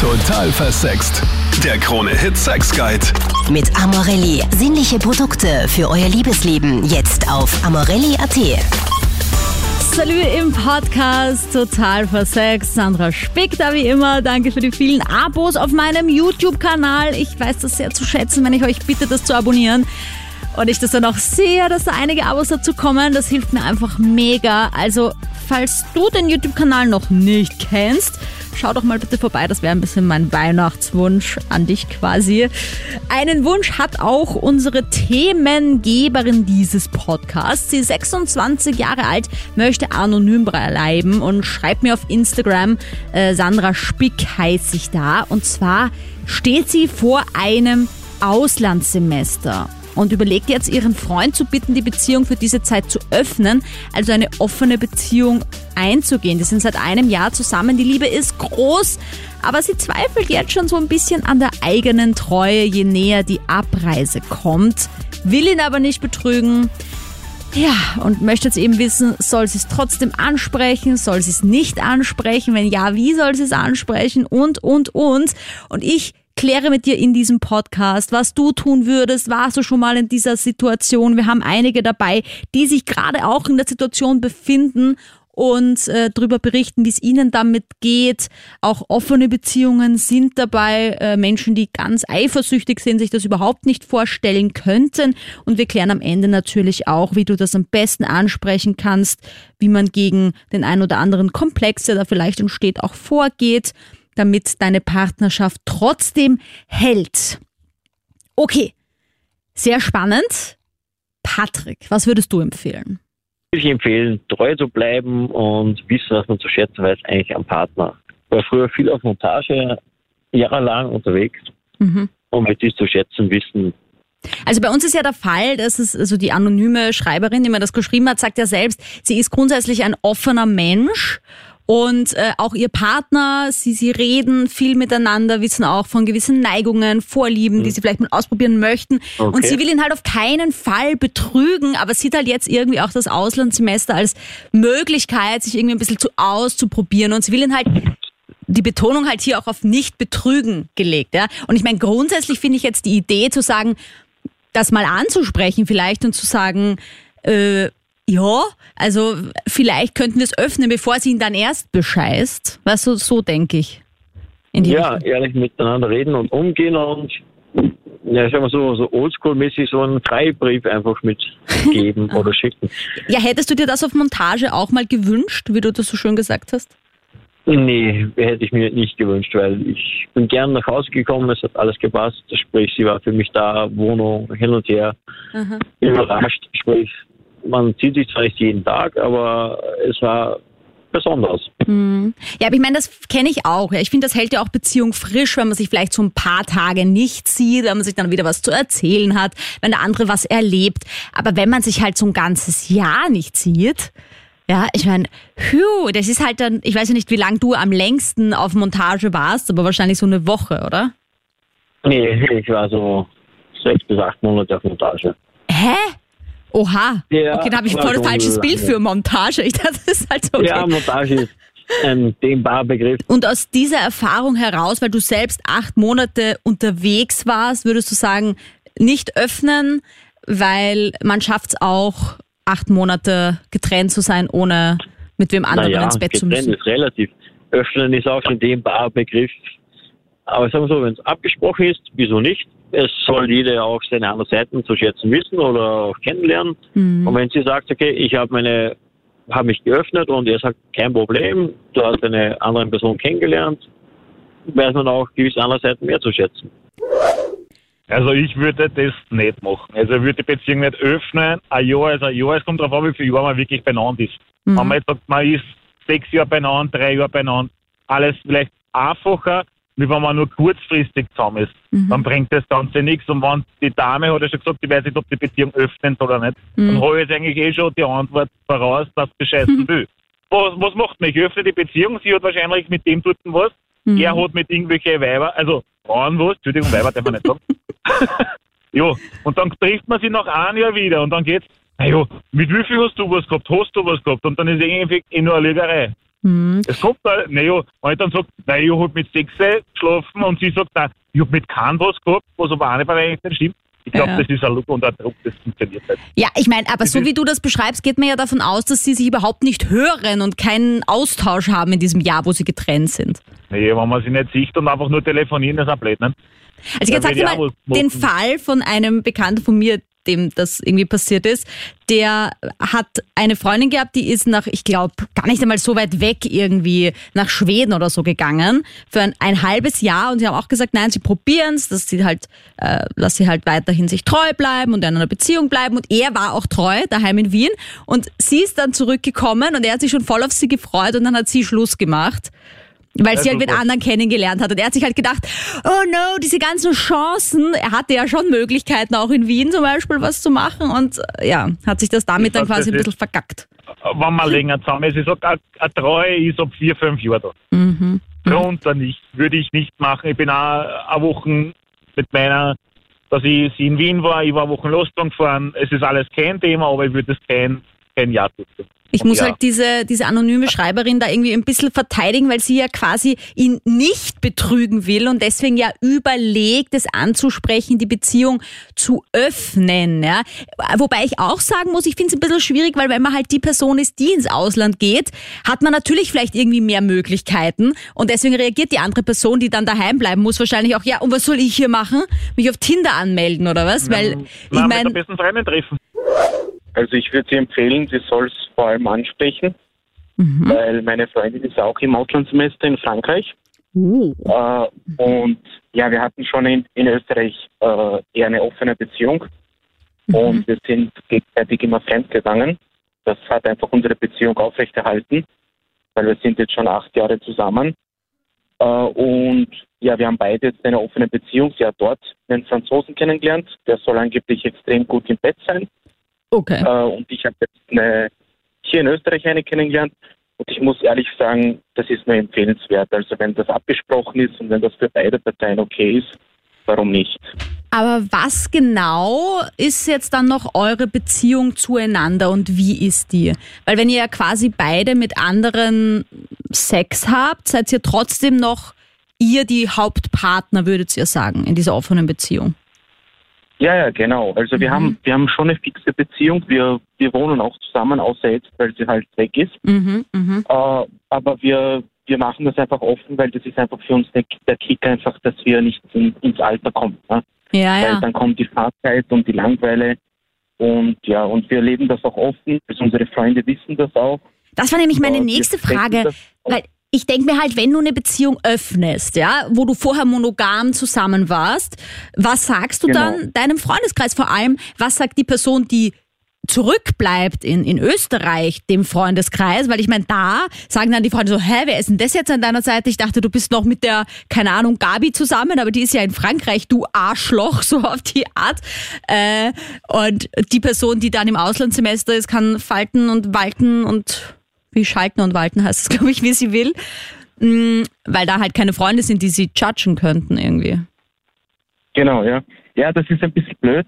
Total versext. Der Krone Hit Sex Guide. Mit Amorelli. Sinnliche Produkte für euer Liebesleben. Jetzt auf amorelli.at. Salü im Podcast, total versext. Sandra Spick da wie immer. Danke für die vielen Abos auf meinem YouTube-Kanal. Ich weiß das sehr zu schätzen, wenn ich euch bitte, das zu abonnieren. Und ich das dann auch sehe, dass da einige Abos dazu kommen. Das hilft mir einfach mega. Also, falls du den YouTube-Kanal noch nicht kennst, schau doch mal bitte vorbei. Das wäre ein bisschen mein Weihnachtswunsch an dich quasi. Einen Wunsch hat auch unsere Themengeberin dieses Podcasts. Sie ist 26 Jahre alt, möchte anonym bleiben und schreibt mir auf Instagram, äh, Sandra Spick heißt sich da. Und zwar steht sie vor einem Auslandssemester und überlegt jetzt ihren Freund zu bitten, die Beziehung für diese Zeit zu öffnen, also eine offene Beziehung einzugehen. Die sind seit einem Jahr zusammen, die Liebe ist groß, aber sie zweifelt jetzt schon so ein bisschen an der eigenen Treue, je näher die Abreise kommt, will ihn aber nicht betrügen. Ja, und möchte jetzt eben wissen, soll sie es trotzdem ansprechen, soll sie es nicht ansprechen, wenn ja, wie soll sie es ansprechen und, und, und. Und ich kläre mit dir in diesem Podcast, was du tun würdest. Warst du schon mal in dieser Situation? Wir haben einige dabei, die sich gerade auch in der Situation befinden und äh, darüber berichten, wie es ihnen damit geht. Auch offene Beziehungen sind dabei. Äh, Menschen, die ganz eifersüchtig sind, sich das überhaupt nicht vorstellen könnten. Und wir klären am Ende natürlich auch, wie du das am besten ansprechen kannst, wie man gegen den ein oder anderen Komplex, der da vielleicht entsteht, auch vorgeht damit deine Partnerschaft trotzdem hält. Okay, sehr spannend. Patrick, was würdest du empfehlen? Ich empfehlen, treu zu bleiben und wissen, was man zu schätzen weiß, eigentlich am Partner. Ich war früher viel auf Montage, jahrelang unterwegs mhm. und mit dies zu schätzen wissen, also bei uns ist ja der Fall, dass es, also die anonyme Schreiberin, die mir das geschrieben hat, sagt ja selbst, sie ist grundsätzlich ein offener Mensch und äh, auch ihr Partner, sie, sie reden viel miteinander, wissen auch von gewissen Neigungen, Vorlieben, mhm. die sie vielleicht mal ausprobieren möchten. Okay. Und sie will ihn halt auf keinen Fall betrügen, aber sieht halt jetzt irgendwie auch das Auslandssemester als Möglichkeit, sich irgendwie ein bisschen zu auszuprobieren. Und sie will ihn halt die Betonung halt hier auch auf nicht betrügen gelegt. Ja? Und ich meine, grundsätzlich finde ich jetzt die Idee zu sagen, das mal anzusprechen vielleicht und zu sagen, äh, ja, also vielleicht könnten wir es öffnen, bevor sie ihn dann erst bescheißt. Was so, so denke ich. ja, Richtung. ehrlich miteinander reden und umgehen und ja, sagen wir so, so oldschool-mäßig so einen Freibrief einfach mitgeben oder schicken. Ja, hättest du dir das auf Montage auch mal gewünscht, wie du das so schön gesagt hast? Nee, hätte ich mir nicht gewünscht, weil ich bin gern nach Hause gekommen, es hat alles gepasst, sprich, sie war für mich da, Wohnung, hin und her, Aha. überrascht, sprich, man sieht sich zwar nicht jeden Tag, aber es war besonders. Hm. Ja, aber ich meine, das kenne ich auch. Ich finde, das hält ja auch Beziehung frisch, wenn man sich vielleicht so ein paar Tage nicht sieht, wenn man sich dann wieder was zu erzählen hat, wenn der andere was erlebt. Aber wenn man sich halt so ein ganzes Jahr nicht sieht, ja, ich meine, das ist halt dann, ich weiß ja nicht, wie lange du am längsten auf Montage warst, aber wahrscheinlich so eine Woche, oder? Nee, ich war so sechs bis acht Monate auf Montage. Hä? Oha. Ja, okay, da habe ich voll ein falsches Bild für Montage. Ich dachte, das ist halt so. Okay. Ja, Montage ist ein dehnbarer Begriff. Und aus dieser Erfahrung heraus, weil du selbst acht Monate unterwegs warst, würdest du sagen, nicht öffnen, weil man schafft es auch, acht Monate getrennt zu sein, ohne mit wem anderen naja, ins Bett zu müssen. ist relativ. Öffnen ist auch ein dehnbarer Begriff. Aber sagen wir so, wenn es abgesprochen ist, wieso nicht? es soll jeder auch seine anderen Seiten zu schätzen wissen oder auch kennenlernen. Mhm. Und wenn sie sagt, okay, ich habe meine, habe mich geöffnet und er sagt, kein Problem, du hast eine andere Person kennengelernt, weiß man auch gewisse andere Seiten mehr zu schätzen. Also ich würde das nicht machen. Also ich würde die Beziehung nicht öffnen. Ein Jahr, also ein Jahr, es kommt darauf an, wie viele Jahre man wirklich beieinander ist. Mhm. Wenn man jetzt sagt, man ist sechs Jahre beieinander, drei Jahre beieinander, alles vielleicht einfacher, wie wenn man nur kurzfristig zusammen ist. Mhm. Dann bringt das Ganze nichts. Und wenn die Dame hat ja schon gesagt, die weiß nicht, ob die Beziehung öffnen soll oder nicht, mhm. dann habe ich jetzt eigentlich eh schon die Antwort voraus, dass sie bescheißen mhm. will. Was, was macht mich? Ich öffne die Beziehung, sie hat wahrscheinlich mit dem tut was, mhm. er hat mit irgendwelchen Weiber, also Frauen was, Entschuldigung, Weiber darf man nicht sagen. ja, und dann trifft man sie nach einem Jahr wieder und dann geht's, naja, mit wie viel hast du was gehabt? Hast du was gehabt? Und dann ist irgendwie eh nur eine Lügerei. Mhm. Es kommt da, naja, wenn ich dann sage, nein, ich habe mit sechs geschlafen und sie sagt, nein, ich habe mit keinem was gehabt, was aber auch nicht bei nicht stimmt. Ich glaube, Ja. das ist ein Look und ein Druck, das funktioniert nicht. Ja, ich meine, aber so wie du das beschreibst, geht man ja davon aus, dass sie sich überhaupt nicht hören und keinen Austausch haben in diesem Jahr, wo sie getrennt sind. Nee, wenn man sich nicht sieht und einfach nur telefonieren, das ist ein blöd, ne? Also jetzt Ja, sag dir ich mal auch den. Fall von einem Bekannten von mir, dem das irgendwie passiert ist. Der hat eine Freundin gehabt, die ist nach, ich glaube, gar nicht einmal so weit weg irgendwie nach Schweden oder so gegangen für ein, ein halbes Jahr und sie haben auch gesagt, nein, sie probieren es, dass sie halt, äh, dass sie halt weiterhin sich treu bleiben und in einer Beziehung bleiben und er war auch treu daheim in Wien und sie ist dann zurückgekommen und er hat sich schon voll auf sie gefreut und dann hat sie Schluss gemacht. Weil Ja, sie halt mit anderen kennengelernt hat. Und er hat sich halt gedacht, oh no, diese ganzen Chancen. Er hatte ja schon Möglichkeiten, auch in Wien zum Beispiel was zu machen. Und äh, ja, hat sich das damit Ich dann sag, quasi ein bisschen verkackt. Wenn man länger zusammen ist, ich sage, eine, Treue ist ab vier, fünf Jahren da. Mhm. Drunter nicht, würde ich nicht machen. Ich bin auch eine Woche mit meiner, dass ich sie in Wien war, ich war eine Woche Losbahn gefahren. Es ist alles kein Thema, aber ich würde es kein, kein Jahr tun. Ich muss ja. halt diese, diese anonyme Schreiberin da irgendwie ein bisschen verteidigen, weil sie ja quasi ihn nicht betrügen will und deswegen ja überlegt, es anzusprechen, die Beziehung zu öffnen. Ja? Wobei ich auch sagen muss, ich finde es ein bisschen schwierig, weil wenn man halt die Person ist, die ins Ausland geht, hat man natürlich vielleicht irgendwie mehr Möglichkeiten und deswegen reagiert die andere Person, die dann daheim bleiben muss, wahrscheinlich auch, ja, und was soll ich hier machen? Mich auf Tinder anmelden oder was? Weil ich meine, besten Freundin treffen. Also ich würde sie empfehlen, sie soll es vor allem ansprechen, weil meine Freundin ist auch im Auslandssemester in Frankreich. oh, Äh, und ja, wir hatten schon in, in Österreich äh, eher eine offene Beziehung und wir sind gegenseitig immer fremdgegangen. Das hat einfach unsere Beziehung aufrechterhalten, weil wir sind jetzt schon acht Jahre zusammen. Äh, und ja, wir haben beide jetzt eine offene Beziehung. Sie hat dort einen Franzosen kennengelernt, der soll angeblich extrem gut im Bett sein. Okay. Äh, und ich habe jetzt eine, hier in Österreich eine kennengelernt. Und ich muss ehrlich sagen, das ist nur empfehlenswert. Also wenn das abgesprochen ist und wenn das für beide Parteien okay ist, warum nicht? Aber was genau ist jetzt dann noch eure Beziehung zueinander und wie ist die? Weil wenn ihr ja quasi beide mit anderen Sex habt, seid ihr trotzdem noch ihr die Hauptpartner, würdet ihr sagen, in dieser offenen Beziehung. Ja, ja, genau. Also wir haben wir haben schon eine fixe Beziehung. Wir wir wohnen auch zusammen, außer jetzt, weil sie halt weg ist. Mhm, mhm. Äh, aber wir wir machen das einfach offen, weil das ist einfach für uns der, der Kick einfach, dass wir nicht in, ins Alter kommen. Ne? Ja, weil ja. dann kommt die Fahrzeit und die Langweile. Und ja, und wir leben das auch offen. Also unsere Freunde wissen das auch. Das war nämlich meine nächste Frage. Weil ich denke mir halt, wenn du eine Beziehung öffnest, ja, wo du vorher monogam zusammen warst, was sagst du Genau. dann deinem Freundeskreis vor allem? Was sagt die Person, die zurückbleibt in, in Österreich, dem Freundeskreis? Weil ich meine, da sagen dann die Freunde so, hä, wer ist denn das jetzt an deiner Seite? Ich dachte, du bist noch mit der, keine Ahnung, Gabi zusammen, aber die ist ja in Frankreich, du Arschloch, so auf die Art. Äh, und die Person, die dann im Auslandssemester ist, kann falten und walten und wie schalten und walten heißt es, glaube ich, wie sie will. Mm, Weil da halt keine Freunde sind, die sie judgen könnten irgendwie. Genau, ja. Ja, das ist ein bisschen blöd.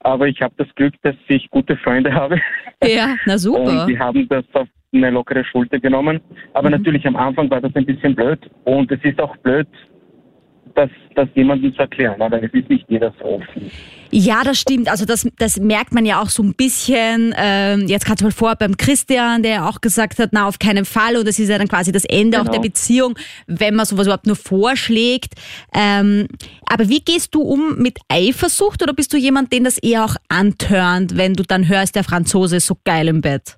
Aber ich habe das Glück, dass ich gute Freunde habe. Ja, na super. Und die haben das auf eine lockere Schulter genommen. Aber natürlich am Anfang war das ein bisschen blöd. Und es ist auch blöd, das, das jemandem zu erklären. Aber es ist nicht jeder so offen. Ja, das stimmt. Also das, das merkt man ja auch so ein bisschen. Ähm, jetzt gerade mal vor beim Christian, der ja auch gesagt hat, na auf keinen Fall. Und das ist ja dann quasi das Ende auch Genau. der Beziehung, wenn man sowas überhaupt nur vorschlägt. Ähm, aber wie gehst du um mit Eifersucht oder bist du jemand, den das eher auch antörnt, wenn du dann hörst, der Franzose ist so geil im Bett?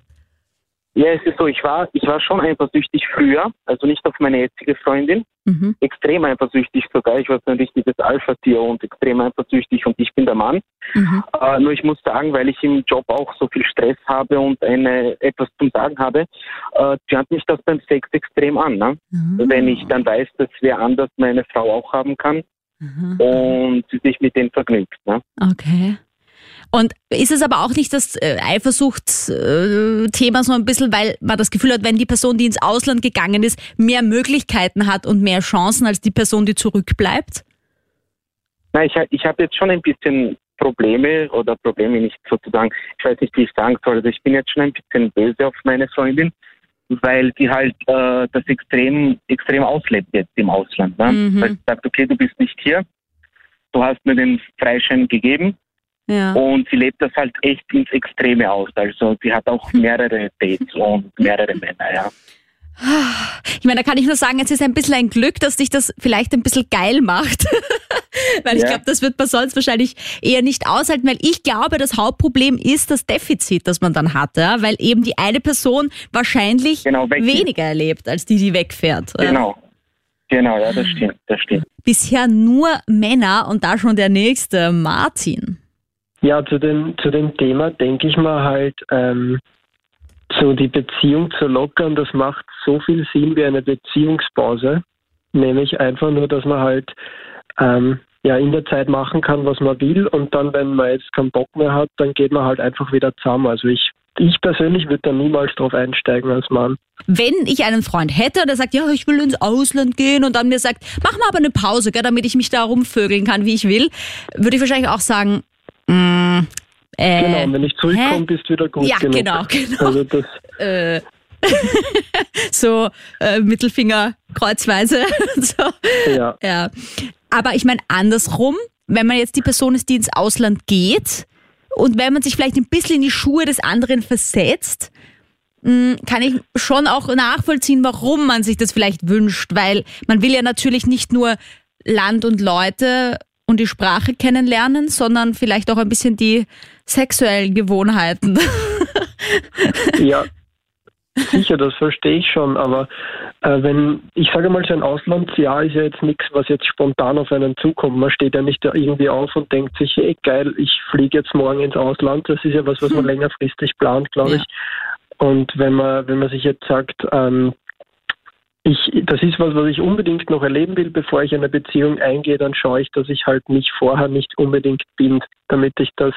Ja, es ist so, ich war, ich war schon eifersüchtig früher, also nicht auf meine jetzige Freundin, Mhm. extrem eifersüchtig sogar. Ich war so ein richtiges Alpha-Tier und extrem eifersüchtig und ich bin der Mann. Mhm. Äh, nur ich muss sagen, weil ich im Job auch so viel Stress habe und eine, etwas zum Sagen habe, äh, tönt mich das beim Sex extrem an. Ne? Wenn ich dann weiß, dass wer anders meine Frau auch haben kann Mhm. und sie sich mit dem vergnügt. Ne? Okay. Und ist es aber auch nicht das äh, Eifersuchtsthema so ein bisschen, weil man das Gefühl hat, wenn die Person, die ins Ausland gegangen ist, mehr Möglichkeiten hat und mehr Chancen als die Person, die zurückbleibt? Na, ich, ich habe jetzt schon ein bisschen Probleme oder Probleme nicht sozusagen, ich weiß nicht, wie ich sagen soll. Also ich bin jetzt schon ein bisschen böse auf meine Freundin, weil sie halt äh, das extrem, extrem auslebt jetzt im Ausland. Ne? Mhm. Weil sie sagt, okay, du bist nicht hier, du hast mir den Freischein gegeben Ja. und sie lebt das halt echt ins Extreme aus. Also sie hat auch mehrere Dates und mehrere Männer, ja. Ich meine, da kann ich nur sagen, es ist ein bisschen ein Glück, dass dich das vielleicht ein bisschen geil macht. weil ich Ja. glaube, das wird man sonst wahrscheinlich eher nicht aushalten, weil ich glaube, das Hauptproblem ist das Defizit, das man dann hat, ja? weil eben die eine Person wahrscheinlich Genau, weniger erlebt, als die, die wegfährt. Genau. Genau, ja, das stimmt, das stimmt. Bisher nur Männer und da schon der nächste, Martin. Ja, zu dem, zu dem Thema denke ich mal halt, ähm, so die Beziehung zu lockern, das macht so viel Sinn wie eine Beziehungspause. Nämlich einfach nur, dass man halt ähm, ja in der Zeit machen kann, was man will und dann, wenn man jetzt keinen Bock mehr hat, dann geht man halt einfach wieder zusammen. Also ich, ich persönlich würde da niemals drauf einsteigen als Mann. Wenn ich einen Freund hätte, der sagt, ja, ich will ins Ausland gehen und dann mir sagt, mach mal aber eine Pause, gell, damit ich mich da rumvögeln kann, wie ich will, würde ich wahrscheinlich auch sagen, mm, äh, Genau, wenn ich zurückkomme, hä? bist du wieder gut Ja, genug. genau, genau. Also das, äh, so äh, Mittelfinger kreuzweise. so. ja. Ja. Aber ich meine andersrum, wenn man jetzt die Person ist, die ins Ausland geht und wenn man sich vielleicht ein bisschen in die Schuhe des anderen versetzt, mh, kann ich schon auch nachvollziehen, warum man sich das vielleicht wünscht, weil man will ja natürlich nicht nur Land und Leute und die Sprache kennenlernen, sondern vielleicht auch ein bisschen die sexuellen Gewohnheiten. Ja, sicher, das verstehe ich schon, aber äh, wenn, ich sage mal, so ein Auslandsjahr ist ja jetzt nichts, was jetzt spontan auf einen zukommt. Man steht ja nicht da irgendwie auf und denkt sich, hey geil, ich fliege jetzt morgen ins Ausland. Das ist ja was, was man längerfristig plant, glaube Ja. ich. Und wenn man, wenn man sich jetzt sagt, ähm, ich, das ist was, was ich unbedingt noch erleben will, bevor ich eine Beziehung eingehe, dann schaue ich, dass ich halt mich vorher nicht unbedingt bin, damit ich das,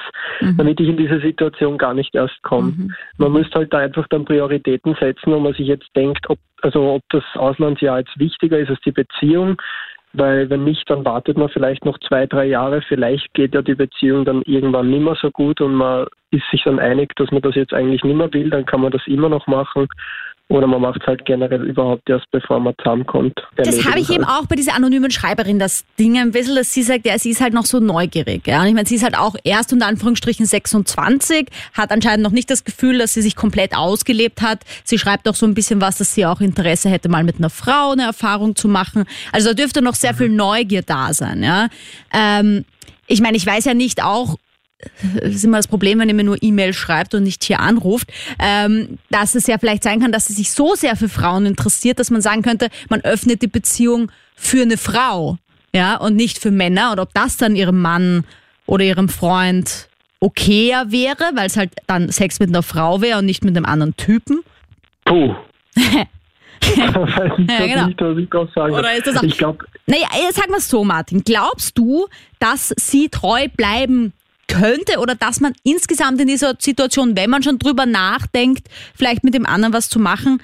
damit ich in diese Situation gar nicht erst komme. Man müsste halt da einfach dann Prioritäten setzen, wo man sich jetzt denkt, ob, also ob das Auslandsjahr jetzt wichtiger ist als die Beziehung, weil wenn nicht, dann wartet man vielleicht noch zwei, drei Jahre, vielleicht geht ja die Beziehung dann irgendwann nicht mehr so gut und man ist sich dann einig, dass man das jetzt eigentlich nicht mehr will, dann kann man das immer noch machen. Oder man macht es halt generell überhaupt erst, bevor man zusammenkommt. Das habe ich eben halt. auch bei dieser anonymen Schreiberin, das Ding ein bisschen, dass sie sagt, ja, sie ist halt noch so neugierig. Ja? Und ich meine, sie ist halt auch erst unter Anführungsstrichen 26, hat anscheinend noch nicht das Gefühl, dass sie sich komplett ausgelebt hat. Sie schreibt auch so ein bisschen was, dass sie auch Interesse hätte, mal mit einer Frau eine Erfahrung zu machen. Also da dürfte noch sehr viel Neugier da sein. Ja? Ähm, ich meine, ich weiß ja nicht auch, das ist immer das Problem, wenn ihr mir nur E-Mail schreibt und nicht hier anruft, ähm, dass es ja vielleicht sein kann, dass sie sich so sehr für Frauen interessiert, dass man sagen könnte, man öffnet die Beziehung für eine Frau, ja, und nicht für Männer. Und ob das dann ihrem Mann oder ihrem Freund okayer wäre, weil es halt dann Sex mit einer Frau wäre und nicht mit einem anderen Typen. Puh. Ja, genau. nicht, was ich drauf sagen Oder ist das auch- Ich glaube, Naja, äh, sag mal so, Martin, glaubst du, dass sie treu bleiben könnte oder dass man insgesamt in dieser Situation, wenn man schon drüber nachdenkt, vielleicht mit dem anderen was zu machen,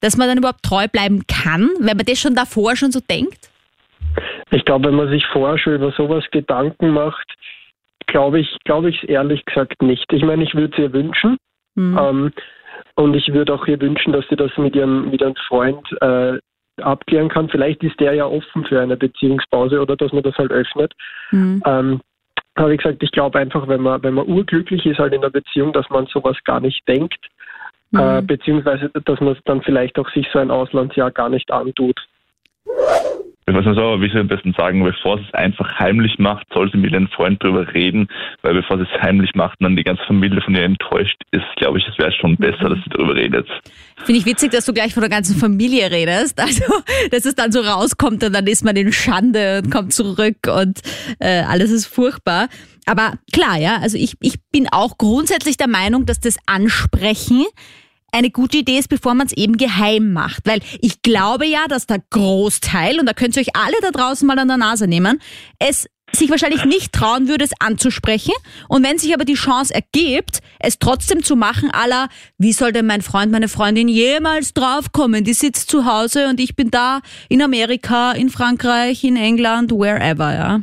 dass man dann überhaupt treu bleiben kann, wenn man das schon davor schon so denkt? Ich glaube, wenn man sich vorher schon über sowas Gedanken macht, glaube ich, glaube ich es ehrlich gesagt nicht. Ich meine, ich würde es ihr wünschen. Mhm. Ähm, und ich würde auch ihr wünschen, dass sie das mit ihrem, mit ihrem Freund äh, abklären kann. Vielleicht ist der ja offen für eine Beziehungspause oder dass man das halt öffnet. Mhm. Ähm, aber wie gesagt, ich glaube einfach, wenn man, wenn man urglücklich ist halt in der Beziehung, dass man sowas gar nicht denkt. Äh, beziehungsweise, dass man dann vielleicht auch sich so ein Auslandsjahr gar nicht antut. Ich weiß nicht aber wie ich am besten sagen, bevor sie es einfach heimlich macht, soll sie mit ihrem Freund drüber reden, weil bevor sie es heimlich macht und dann die ganze Familie von ihr enttäuscht ist, glaube ich, es wäre schon besser, dass sie darüber redet. Finde ich witzig, dass du gleich von der ganzen Familie redest. Also, dass es dann so rauskommt und dann ist man in Schande und kommt zurück und äh, alles ist furchtbar. Aber klar, ja, also ich, ich bin auch grundsätzlich der Meinung, dass das Ansprechen eine gute Idee ist, bevor man es eben geheim macht. Weil ich glaube ja, dass der Großteil, und da könnt ihr euch alle da draußen mal an der Nase nehmen, es sich wahrscheinlich nicht trauen würde, es anzusprechen. Und wenn sich aber die Chance ergibt, es trotzdem zu machen, aller, wie soll denn mein Freund, meine Freundin jemals draufkommen? Die sitzt zu Hause und ich bin da in Amerika, in Frankreich, in England, wherever, ja.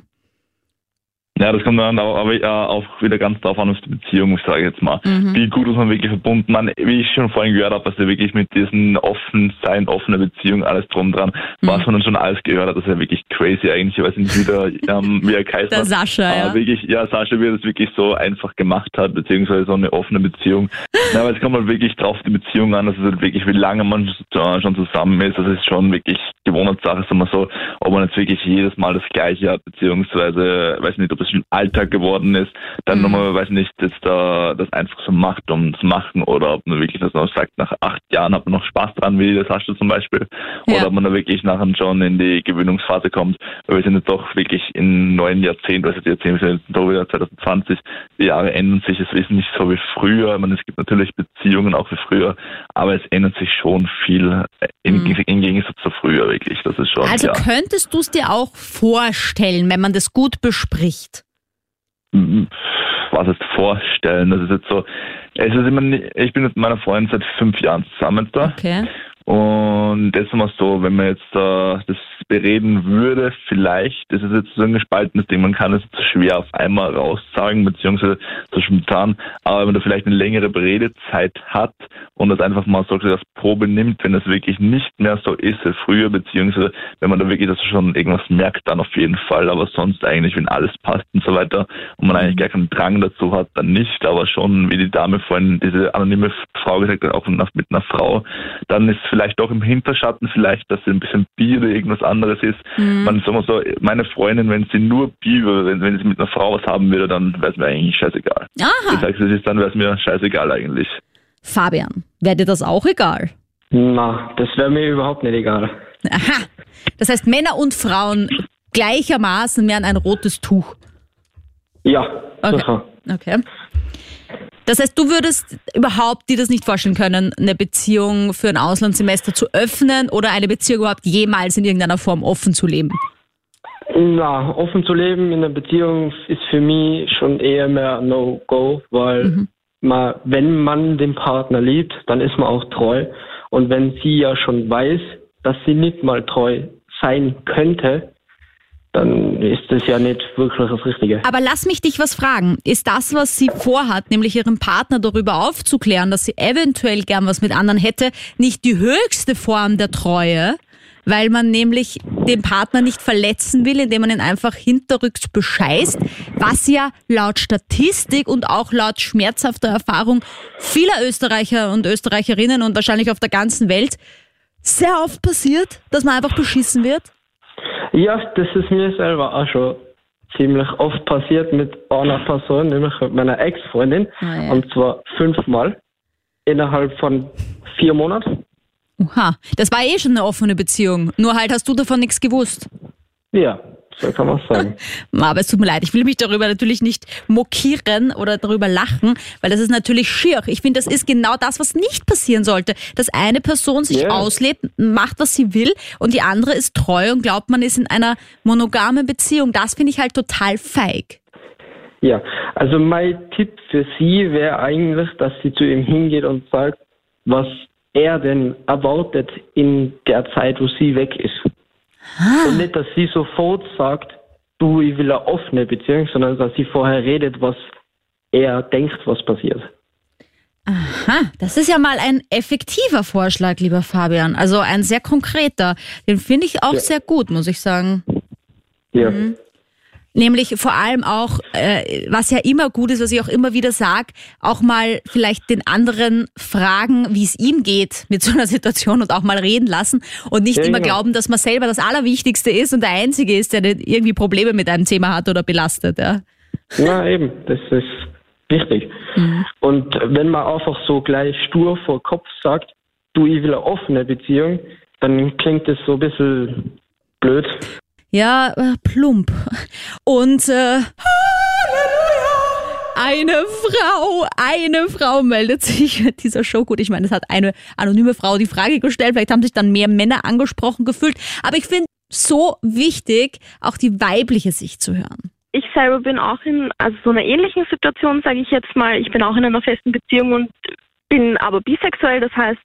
Ja, das kommt dann auch, aber, äh, auch wieder ganz darauf an, was die Beziehung, ich sage jetzt mal. Mhm. Wie gut ist man wirklich verbunden? Man, wie ich schon vorhin gehört habe, dass er wirklich mit diesen offen sein, offene Beziehung, alles drum dran, Mhm. was man dann schon alles gehört hat, das ist ja wirklich crazy eigentlich. Ich weiß nicht, wie der, ähm, wie er geheißen Der. Sascha, Aber ja. wirklich, ja, Sascha, wie er das wirklich so einfach gemacht hat, beziehungsweise so eine offene Beziehung. Ja, aber es kommt halt wirklich drauf die Beziehung an, das ist halt wirklich, wie lange man äh, schon zusammen ist. Das ist schon wirklich Gewohnheitssache, sagen wir so, ob man jetzt wirklich jedes Mal das Gleiche hat, beziehungsweise, weiß nicht, ob es schon Alltag geworden ist, dann nochmal, weiß nicht, jetzt da das einfach so macht, um zu machen, oder ob man wirklich das noch sagt, nach acht Jahren hat man noch Spaß dran, wie der Sascha zum Beispiel, Ja. oder ob man da wirklich nachher schon in die Gewöhnungsphase kommt, weil wir sind jetzt doch wirklich in neuen Jahrzehnten, also die Jahrzehnte sind jetzt doch wieder 2020, die Jahre ändern sich, es ist nicht so wie früher, ich meine, es gibt natürlich Beziehungen auch wie früher, aber es ändert sich schon viel äh, im, im Gegensatz zu früher wirklich, das ist schon, Also ja. könntest du es dir auch vorstellen, wenn man das gut bespricht? Was jetzt vorstellen. Das ist jetzt so, es ist immer, nie- ich bin mit meiner Freundin seit fünf Jahren zusammen da. Okay. Und jetzt mal so, wenn man jetzt äh, das bereden würde, vielleicht, das ist jetzt so ein gespaltenes Ding, man kann es schwer auf einmal raussagen, beziehungsweise so spontan, aber wenn man da vielleicht eine längere Beredezeit hat und das einfach mal so als Probe nimmt, wenn es wirklich nicht mehr so ist wie früher, beziehungsweise wenn man da wirklich das schon irgendwas merkt, dann auf jeden Fall, aber sonst eigentlich, wenn alles passt und so weiter und man eigentlich gar keinen Drang dazu hat, dann nicht, aber schon, wie die Dame vorhin, diese anonyme Frau gesagt hat, auch mit einer Frau, dann ist vielleicht doch im Hinterschatten vielleicht, dass sie ein bisschen bi oder irgendwas anderes ist. Man sagen wir so, meine Freundin, wenn sie nur bi wäre, wenn, wenn sie mit einer Frau was haben würde, dann wäre es mir eigentlich scheißegal. Ich Aha. sage es ist, dann wäre es mir scheißegal eigentlich. Fabian, wäre dir das auch egal? Na, das wäre mir überhaupt nicht egal. Aha. Das heißt, Männer und Frauen gleichermaßen mehr ein rotes Tuch. Ja, Okay. sicher. Okay. Das heißt, du würdest überhaupt dir das nicht vorstellen können, eine Beziehung für ein Auslandssemester zu öffnen oder eine Beziehung überhaupt jemals in irgendeiner Form offen zu leben? Na, offen zu leben in einer Beziehung ist für mich schon eher mehr No-Go, weil man, wenn man den Partner liebt, dann ist man auch treu. Und wenn sie ja schon weiß, dass sie nicht mal treu sein könnte, dann ist das ja nicht wirklich das Richtige. Aber lass mich dich was fragen. Ist das, was sie vorhat, nämlich ihren Partner darüber aufzuklären, dass sie eventuell gern was mit anderen hätte, nicht die höchste Form der Treue? Weil man nämlich den Partner nicht verletzen will, indem man ihn einfach hinterrücks bescheißt, was ja laut Statistik und auch laut schmerzhafter Erfahrung vieler Österreicher und Österreicherinnen und wahrscheinlich auf der ganzen Welt sehr oft passiert, dass man einfach beschissen wird. Ja, das ist mir selber auch schon ziemlich oft passiert mit einer Person, nämlich mit meiner Ex-Freundin. Ah, ja. Und zwar fünfmal innerhalb von vier Monaten. Oha, das war eh schon eine offene Beziehung. Nur halt hast du davon nichts gewusst. Ja, so kann man sagen. Aber es tut mir leid, ich will mich darüber natürlich nicht mokieren oder darüber lachen, weil das ist natürlich schier. Ich finde, das ist genau das, was nicht passieren sollte. Dass eine Person sich Ja. auslebt, macht, was sie will und die andere ist treu und glaubt, man ist in einer monogamen Beziehung. Das finde ich halt total feig. Ja, also mein Tipp für sie wäre eigentlich, dass sie zu ihm hingeht und sagt, was er denn erwartet in der Zeit, wo sie weg ist. Und nicht, dass sie sofort sagt, du, ich will eine offene Beziehung, sondern dass sie vorher redet, was er denkt, was passiert. Ha, das ist ja mal ein effektiver Vorschlag, lieber Fabian. Also ein sehr konkreter. Den finde ich auch sehr gut, muss ich sagen. Ja. Nämlich vor allem auch, äh, was ja immer gut ist, was ich auch immer wieder sag, auch mal vielleicht den anderen fragen, wie es ihm geht mit so einer Situation und auch mal reden lassen und nicht Ja, immer genau. glauben, dass man selber das Allerwichtigste ist und der Einzige ist, der irgendwie Probleme mit einem Thema hat oder belastet. Ja. Ja, eben, das ist wichtig. Und wenn man einfach so gleich stur vor Kopf sagt, du, ich will eine offene Beziehung, dann klingt das so ein bisschen blöd. Ja, äh, plump. Und äh, eine Frau, eine Frau meldet sich mit dieser Show. Gut, ich meine, es hat eine anonyme Frau die Frage gestellt. Vielleicht haben sich dann mehr Männer angesprochen gefühlt. Aber ich finde so wichtig, auch die weibliche Sicht zu hören. Ich selber bin auch in also so einer ähnlichen Situation, sage ich jetzt mal. Ich bin auch in einer festen Beziehung und bin aber bisexuell. Das heißt,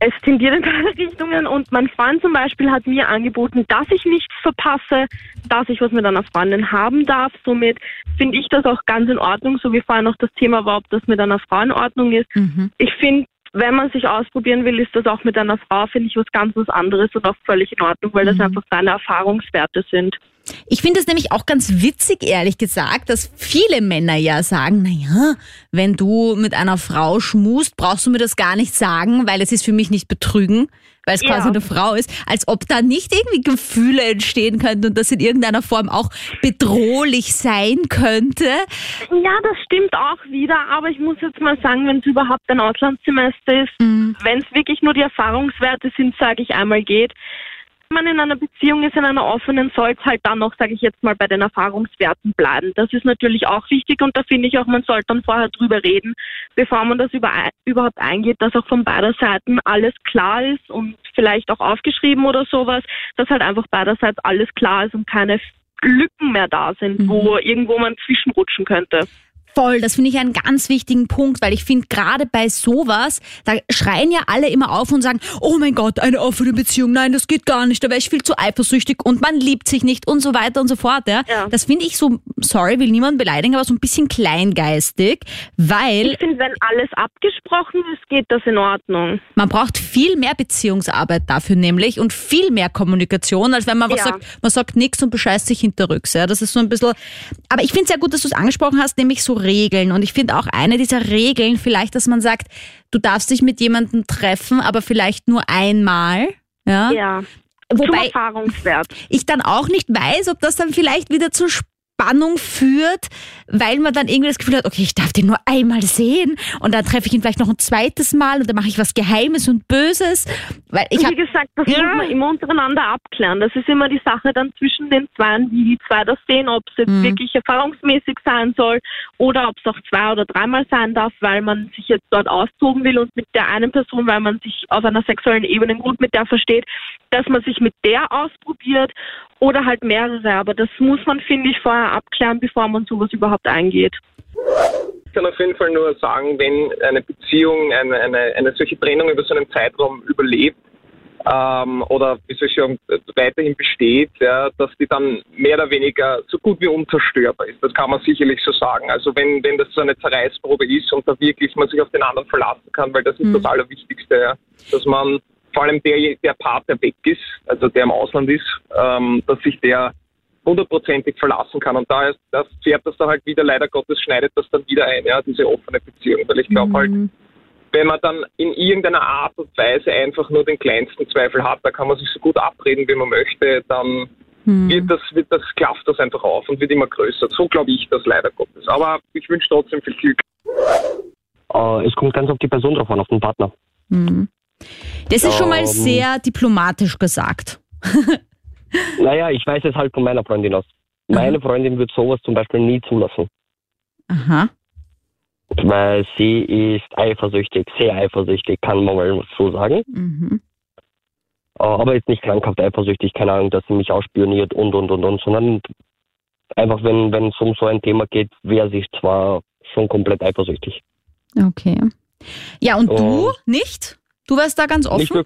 es tendiert in beide Richtungen und mein Freund zum Beispiel hat mir angeboten, dass ich nichts verpasse, dass ich was mit einer Freundin haben darf. Somit finde ich das auch ganz in Ordnung, so wie vorhin noch das Thema war, ob das mit einer Frau in Ordnung ist. Mhm. Ich finde, wenn man sich ausprobieren will, ist das auch mit einer Frau, finde ich, was ganz was anderes und auch völlig in Ordnung, weil das Mhm. einfach seine Erfahrungswerte sind. Ich finde es nämlich auch ganz witzig, ehrlich gesagt, dass viele Männer ja sagen, naja, wenn du mit einer Frau schmust, brauchst du mir das gar nicht sagen, weil es ist für mich nicht betrügen, weil es Ja. quasi eine Frau ist, als ob da nicht irgendwie Gefühle entstehen könnten und das in irgendeiner Form auch bedrohlich sein könnte. Ja, das stimmt auch wieder, aber ich muss jetzt mal sagen, wenn es überhaupt ein Auslandssemester ist, wenn es wirklich nur die Erfahrungswerte sind, sage ich einmal geht. Wenn man in einer Beziehung ist, in einer offenen, soll es halt dann noch, sage ich jetzt mal, bei den Erfahrungswerten bleiben. Das ist natürlich auch wichtig und da finde ich auch, man sollte dann vorher drüber reden, bevor man das über, überhaupt eingeht, dass auch von beider Seiten alles klar ist und vielleicht auch aufgeschrieben oder sowas, dass halt einfach beiderseits alles klar ist und keine Lücken mehr da sind, wo irgendwo man zwischenrutschen könnte. Voll, das finde ich einen ganz wichtigen Punkt, weil ich finde, gerade bei sowas, da schreien ja alle immer auf und sagen, oh mein Gott, eine offene Beziehung, nein, das geht gar nicht, da wäre ich viel zu eifersüchtig und man liebt sich nicht und so weiter und so fort. Ja? Ja. Das finde ich so, sorry, will niemand beleidigen, aber so ein bisschen kleingeistig, weil Ich finde, wenn alles abgesprochen ist, geht das in Ordnung. man braucht viel mehr Beziehungsarbeit dafür nämlich und viel mehr Kommunikation, als wenn man was Ja. sagt, man sagt nichts und bescheißt sich hinterrücks. Ja? Das ist so ein bisschen, aber ich finde es ja gut, dass du es angesprochen hast, nämlich so Regeln. Und ich finde auch eine dieser Regeln vielleicht, dass man sagt, du darfst dich mit jemandem treffen, aber vielleicht nur einmal. Ja. Ja. Zum Wobei Erfahrungswert. ich dann auch nicht weiß, ob das dann vielleicht wieder zur Spannung führt, weil man dann irgendwie das Gefühl hat, okay, ich darf den nur einmal sehen und dann treffe ich ihn vielleicht noch ein zweites Mal und dann mache ich was Geheimes und Böses. Weil ich Wie gesagt, das Ja. muss man immer untereinander abklären. Das ist immer die Sache dann zwischen den Zweien, wie die zwei das sehen, ob es jetzt Mhm. wirklich erfahrungsmäßig sein soll oder ob es auch zwei oder dreimal sein darf, weil man sich jetzt dort austoben will und mit der einen Person, weil man sich auf einer sexuellen Ebene gut mit der versteht, dass man sich mit der ausprobiert oder halt mehrere. Aber das muss man, finde ich, vorher abklären, bevor man sowas überhaupt eingeht. Ich kann auf jeden Fall nur sagen, wenn eine Beziehung eine, eine, eine solche Trennung über so einen Zeitraum überlebt ähm, oder wie soll ich sagen, weiterhin besteht, ja, dass die dann mehr oder weniger so gut wie unzerstörbar ist. Das kann man sicherlich so sagen. Also wenn, wenn das so eine Zerreißprobe ist und da wirklich man sich auf den anderen verlassen kann, weil das ist das Allerwichtigste, ja, dass man vor allem der, der Part, der weg ist, also der im Ausland ist, ähm, dass sich der hundertprozentig verlassen kann. Und da, ist, da fährt das dann halt wieder, leider Gottes, schneidet das dann wieder ein, ja, diese offene Beziehung. Weil ich glaube halt, wenn man dann in irgendeiner Art und Weise einfach nur den kleinsten Zweifel hat, da kann man sich so gut abreden, wie man möchte, dann wird das, wird das, klafft das einfach auf und wird immer größer. So glaube ich das leider Gottes. Aber ich wünsche trotzdem viel Glück. Äh, es kommt ganz auf die Person drauf an, auf den Partner. Mhm. Das ist schon mal Ähm. sehr diplomatisch gesagt. Naja, ich weiß es halt von meiner Freundin aus. Meine Freundin wird sowas zum Beispiel nie zulassen. Aha. Weil sie ist eifersüchtig, sehr eifersüchtig, kann man mal so sagen. Mhm. Äh, Aber jetzt nicht krankhaft eifersüchtig, keine Ahnung, dass sie mich ausspioniert und und und und, sondern einfach, wenn wenn es um so ein Thema geht, wäre sie zwar schon komplett eifersüchtig. Okay. Ja, und du Oh. nicht? Du wärst da ganz offen?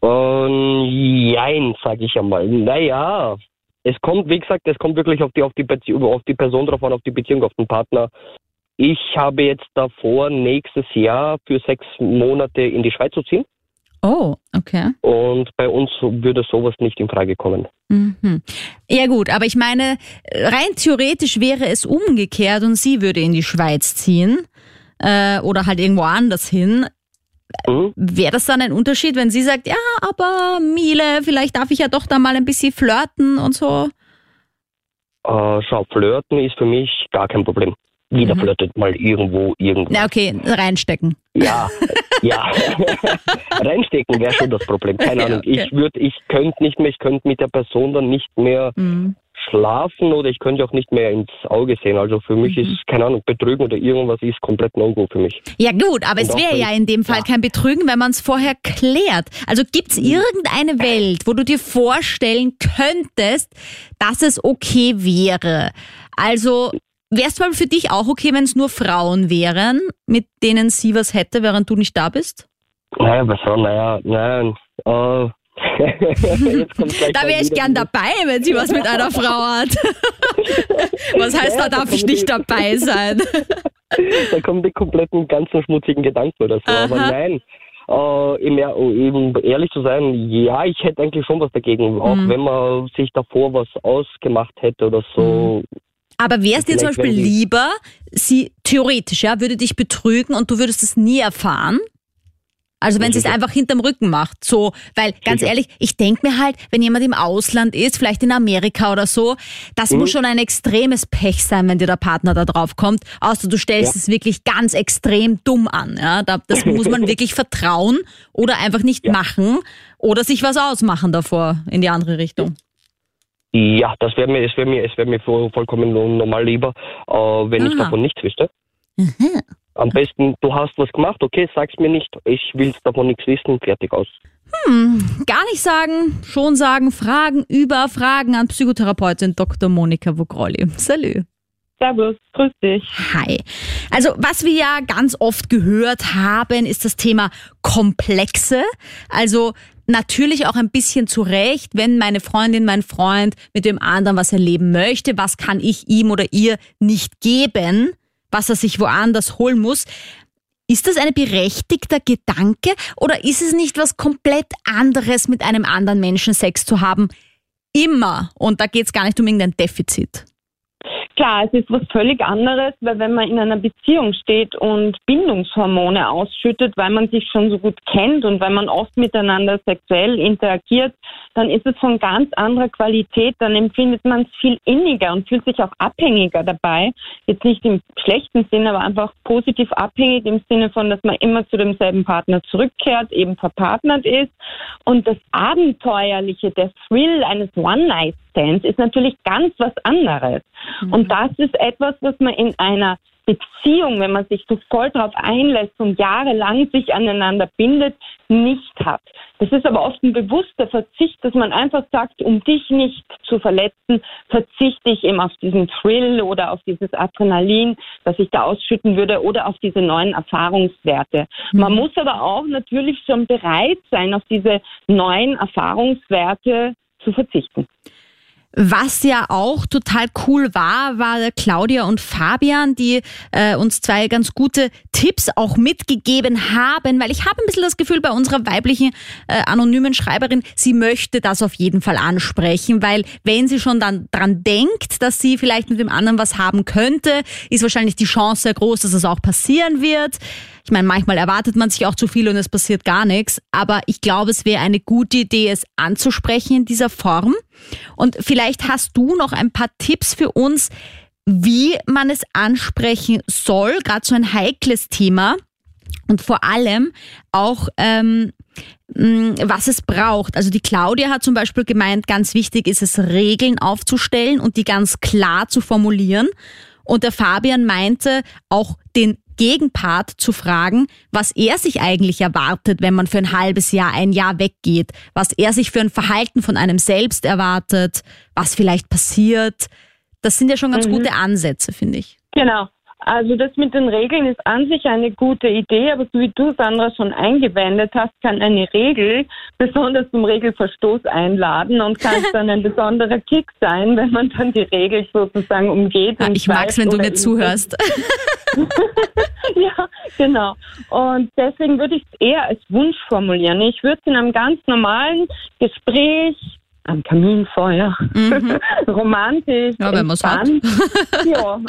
Und jein, sag ich einmal. Naja, es kommt, wie gesagt, es kommt wirklich auf die, auf die, Beziehung, auf die Person drauf an, auf die Beziehung, auf den Partner. Ich habe jetzt davor, nächstes Jahr für sechs Monate in die Schweiz zu ziehen. Oh, okay. Und bei uns würde sowas nicht in Frage kommen. Mhm. Ja gut, aber ich meine, rein theoretisch wäre es umgekehrt und sie würde in die Schweiz ziehen äh, oder halt irgendwo anders hin. Mhm. Wäre das dann ein Unterschied, wenn sie sagt, ja, aber Miele, vielleicht darf ich ja doch da mal ein bisschen flirten und so? Äh, schau, Flirten ist für mich gar kein Problem. Jeder Mhm. flirtet mal irgendwo, irgendwo. Na okay, reinstecken. Ja, ja. Reinstecken wäre schon das Problem. Keine Ja, Ahnung. okay. Ich würde, ich könnte nicht mehr, ich könnte mit der Person dann nicht mehr Mhm. Schlafen oder ich könnte auch nicht mehr ins Auge sehen. Also für mich Mhm. ist, keine Ahnung, Betrügen oder irgendwas ist komplett No-Go für mich. Ja gut, aber es Und auch wäre ja in dem Fall kein Betrügen, wenn man es vorher klärt. Also gibt es irgendeine Welt, wo du dir vorstellen könntest, dass es okay wäre? Also wäre es mal für dich auch okay, wenn es nur Frauen wären, mit denen sie was hätte, während du nicht da bist? Naja, was soll, naja, nein. Äh, da wäre ich gern dabei, wenn sie was mit einer Frau hat. was heißt, da darf ich nicht dabei sein? da kommen die kompletten ganzen schmutzigen Gedanken oder so. Aha. Aber nein, äh, eben ehrlich zu sein, ja, ich hätte eigentlich schon was dagegen, auch mhm. wenn man sich davor was ausgemacht hätte oder so. Mhm. Aber wäre es dir zum Beispiel lieber, sie theoretisch, ja, würde dich betrügen und du würdest es nie erfahren? Also wenn sie es einfach hinterm Rücken macht, so, weil ganz ehrlich, ich denke mir halt, wenn jemand im Ausland ist, vielleicht in Amerika oder so, das mhm. muss schon ein extremes Pech sein, wenn dir der Partner da drauf kommt, außer du stellst ja. es wirklich ganz extrem dumm an. Ja, das muss man wirklich vertrauen oder einfach nicht ja. machen oder sich was ausmachen davor in die andere Richtung. Ja, das wäre mir, es wäre mir, es wäre mir vollkommen normal lieber, äh, wenn Aha. ich davon nichts wüsste. Mhm. Am besten, du hast was gemacht, okay, sag's mir nicht, ich will davon nichts wissen, fertig aus. Hm, gar nicht sagen, schon sagen, Fragen über Fragen an Psychotherapeutin Dr. Monika Vogrolli. Salü. Servus, grüß dich. Hi. Also, was wir ja ganz oft gehört haben, ist das Thema Komplexe. Also, natürlich auch ein bisschen zu Recht, wenn meine Freundin, mein Freund mit dem anderen was erleben möchte, was kann ich ihm oder ihr nicht geben? Was er sich woanders holen muss. Ist das ein berechtigter Gedanke oder ist es nicht was komplett anderes, mit einem anderen Menschen Sex zu haben? Immer. Und da geht es gar nicht um irgendein Defizit. Klar, es ist was völlig anderes, weil wenn man in einer Beziehung steht und Bindungshormone ausschüttet, weil man sich schon so gut kennt und weil man oft miteinander sexuell interagiert, dann ist es von ganz anderer Qualität, dann empfindet man es viel inniger und fühlt sich auch abhängiger dabei. Jetzt nicht im schlechten Sinn, aber einfach positiv abhängig im Sinne von, dass man immer zu demselben Partner zurückkehrt, eben verpartnert ist. Und das Abenteuerliche, der Thrill eines One-Night Stands ist natürlich ganz was anderes. Mhm. Und das ist etwas, was man in einer Beziehung, wenn man sich so voll darauf einlässt und jahrelang sich aneinander bindet, nicht hat. Das ist aber oft ein bewusster Verzicht, dass man einfach sagt, um dich nicht zu verletzen, verzichte ich eben auf diesen Thrill oder auf dieses Adrenalin, das ich da ausschütten würde oder auf diese neuen Erfahrungswerte. Mhm. Man muss aber auch natürlich schon bereit sein, auf diese neuen Erfahrungswerte zu verzichten. Was ja auch total cool war, war Claudia und Fabian, die äh, uns zwei ganz gute Tipps auch mitgegeben haben, weil ich habe ein bisschen das Gefühl bei unserer weiblichen äh, anonymen Schreiberin, sie möchte das auf jeden Fall ansprechen, weil wenn sie schon dann dran denkt, dass sie vielleicht mit dem anderen was haben könnte, ist wahrscheinlich die Chance sehr groß, dass es auch passieren wird. Ich meine, manchmal erwartet man sich auch zu viel und es passiert gar nichts, aber ich glaube, es wäre eine gute Idee, es anzusprechen in dieser Form. Und vielleicht hast du noch ein paar Tipps für uns, wie man es ansprechen soll, gerade so ein heikles Thema und vor allem auch, ähm, was es braucht. Also die Claudia hat zum Beispiel gemeint, ganz wichtig ist es, Regeln aufzustellen und die ganz klar zu formulieren. Und der Fabian meinte, auch den Gegenpart zu fragen, was er sich eigentlich erwartet, wenn man für ein halbes Jahr, ein Jahr weggeht, was er sich für ein Verhalten von einem selbst erwartet, was vielleicht passiert. Das sind ja schon ganz mhm. gute Ansätze, finde ich. Genau. Also das mit den Regeln ist an sich eine gute Idee, aber so wie du, Sandra, schon eingewendet hast, kann eine Regel besonders zum Regelverstoß einladen und kann dann ein besonderer Kick sein, wenn man dann die Regel sozusagen umgeht. Ja, ich mag es, wenn du mir zuhörst. ja, genau. Und deswegen würde ich es eher als Wunsch formulieren. Ich würde es in einem ganz normalen Gespräch am Kaminfeuer, mhm. romantisch, ja, wenn hat. ja,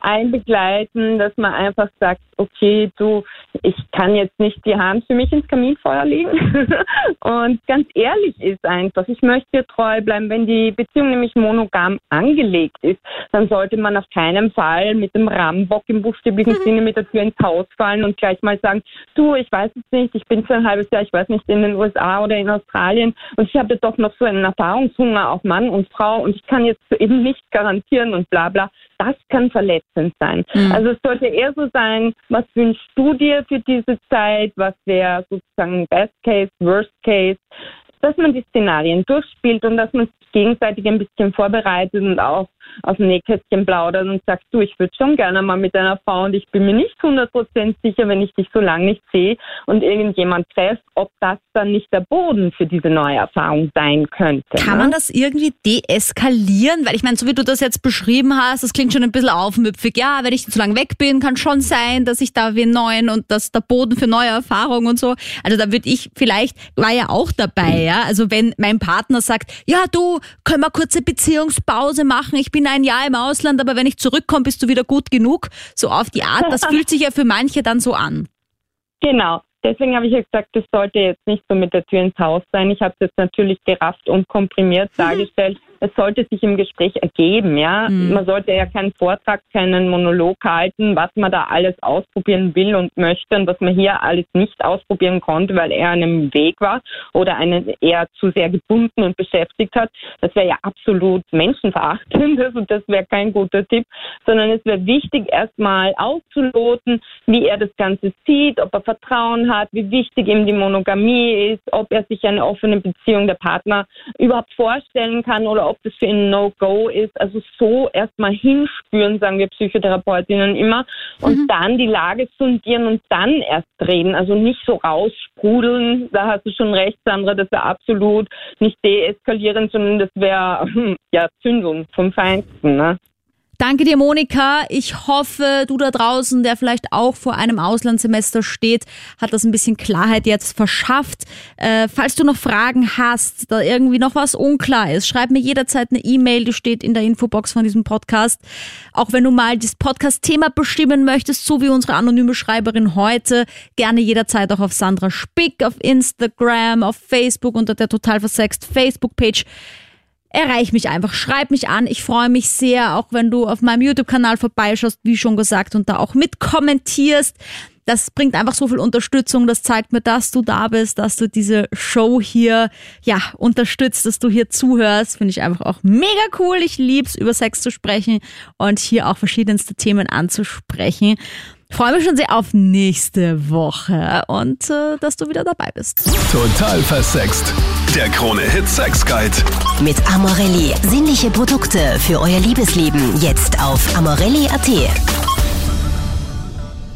einbegleiten, dass man einfach sagt, okay, du, ich kann jetzt nicht die Hand für mich ins Kaminfeuer legen. Und ganz ehrlich ist einfach, ich möchte dir treu bleiben. Wenn die Beziehung nämlich monogam angelegt ist, dann sollte man auf keinen Fall mit dem Rambock im buchstäblichen mhm. Sinne mit der Tür ins Haus fallen und gleich mal sagen, du, ich weiß es nicht, ich bin für ein halbes Jahr, ich weiß nicht, in den USA oder in Australien und ich habe doch noch so einen Erfahrungshunger auf Mann und Frau und ich kann jetzt eben nicht garantieren und bla bla. Das kann verletzend sein. Mhm. Also es sollte eher so sein, was wünschst du dir für diese Zeit? Was wäre sozusagen Best Case, Worst Case? Dass man die Szenarien durchspielt und dass man sich gegenseitig ein bisschen vorbereitet und auch aus dem Nähkästchen plaudert und sagt, du, ich würde schon gerne mal mit einer Frau und ich bin mir nicht 100% sicher, wenn ich dich so lange nicht sehe und irgendjemand trefft, ob das dann nicht der Boden für diese neue Erfahrung sein könnte. Kann ne? man das irgendwie deeskalieren? Weil ich meine, so wie du das jetzt beschrieben hast, das klingt schon ein bisschen aufmüpfig. Ja, wenn ich zu lange weg bin, kann schon sein, dass ich da wen neuen und dass der Boden für neue Erfahrungen und so. Also da würde ich vielleicht, war ja auch dabei, ja. Also wenn mein Partner sagt, ja du, können wir kurze Beziehungspause machen, ich bin ein Jahr im Ausland, aber wenn ich zurückkomme, bist du wieder gut genug. So auf die Art, das fühlt sich ja für manche dann so an. Genau. Deswegen habe ich ja gesagt, das sollte jetzt nicht so mit der Tür ins Haus sein. Ich habe es jetzt natürlich gerafft und komprimiert dargestellt. Es sollte sich im Gespräch ergeben, ja. Mhm. Man sollte ja keinen Vortrag, keinen Monolog halten, was man da alles ausprobieren will und möchte und was man hier alles nicht ausprobieren konnte, weil er an einem Weg war oder einen eher zu sehr gebunden und beschäftigt hat. Das wäre ja absolut menschenverachtend und das wäre kein guter Tipp, sondern es wäre wichtig, erstmal auszuloten, wie er das Ganze sieht, ob er Vertrauen hat, wie wichtig ihm die Monogamie ist, ob er sich eine offene Beziehung der Partner überhaupt vorstellen kann oder ob das für ihn ein No-Go ist. Also so erstmal hinspüren, sagen wir Psychotherapeutinnen immer, und dann die Lage sondieren und dann erst reden. Also nicht so raussprudeln, da hast du schon recht, Sandra, das wäre absolut nicht deeskalierend, sondern das wäre ja Zündung vom Feinsten. Ne? Danke dir, Monika. Ich hoffe, du da draußen, der vielleicht auch vor einem Auslandssemester steht, hat das ein bisschen Klarheit jetzt verschafft. Äh, falls du noch Fragen hast, da irgendwie noch was unklar ist, schreib mir jederzeit eine E-Mail, die steht in der Infobox von diesem Podcast. Auch wenn du mal das Podcast-Thema bestimmen möchtest, so wie unsere anonyme Schreiberin heute, gerne jederzeit auch auf Sandra Spick, auf Instagram, auf Facebook unter der total versext Facebook-Page erreich mich einfach, schreib mich an. Ich freue mich sehr, auch wenn du auf meinem YouTube-Kanal vorbeischaust, wie schon gesagt, und da auch mitkommentierst. Das bringt einfach so viel Unterstützung. Das zeigt mir, dass du da bist, dass du diese Show hier, ja, unterstützt, dass du hier zuhörst. Finde ich einfach auch mega cool. Ich lieb's, über Sex zu sprechen und hier auch verschiedenste Themen anzusprechen. Freue mich schon sehr auf nächste Woche und äh, dass du wieder dabei bist. Total versext. Der Krone Hit Sex Guide. Mit Amorelli. Sinnliche Produkte für euer Liebesleben. Jetzt auf amorelli.at.